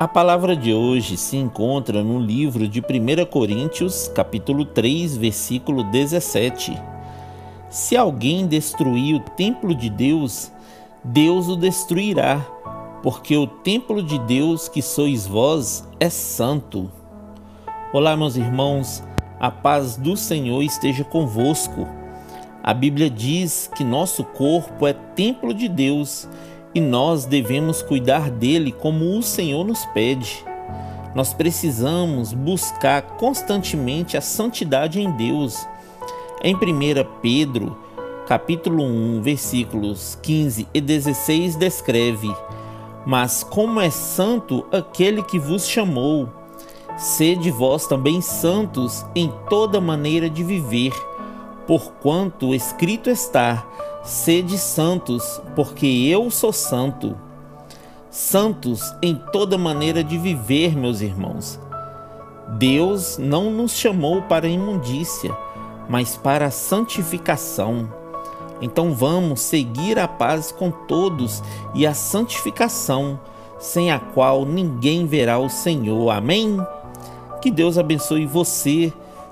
A palavra de hoje se encontra no livro de 1 Coríntios, capítulo 3, versículo 17. Se alguém destruir o templo de Deus, Deus o destruirá, porque o templo de Deus que sois vós é santo. Olá, meus irmãos, a paz do Senhor esteja convosco. A Bíblia diz que nosso corpo é templo de Deus e nós devemos cuidar dele como o Senhor nos pede. Nós precisamos buscar constantemente a santidade em Deus. Em 1 Pedro, capítulo 1, versículos 15 e 16 descreve: Mas como é santo aquele que vos chamou, sede vós também santos em toda maneira de viver, porquanto escrito está: Sede santos, porque eu sou santo. Santos em toda maneira de viver, meus irmãos. Deus não nos chamou para a imundícia, mas para a santificação. Então vamos seguir a paz com todos e a santificação, sem a qual ninguém verá o Senhor. Amém? Que Deus abençoe você,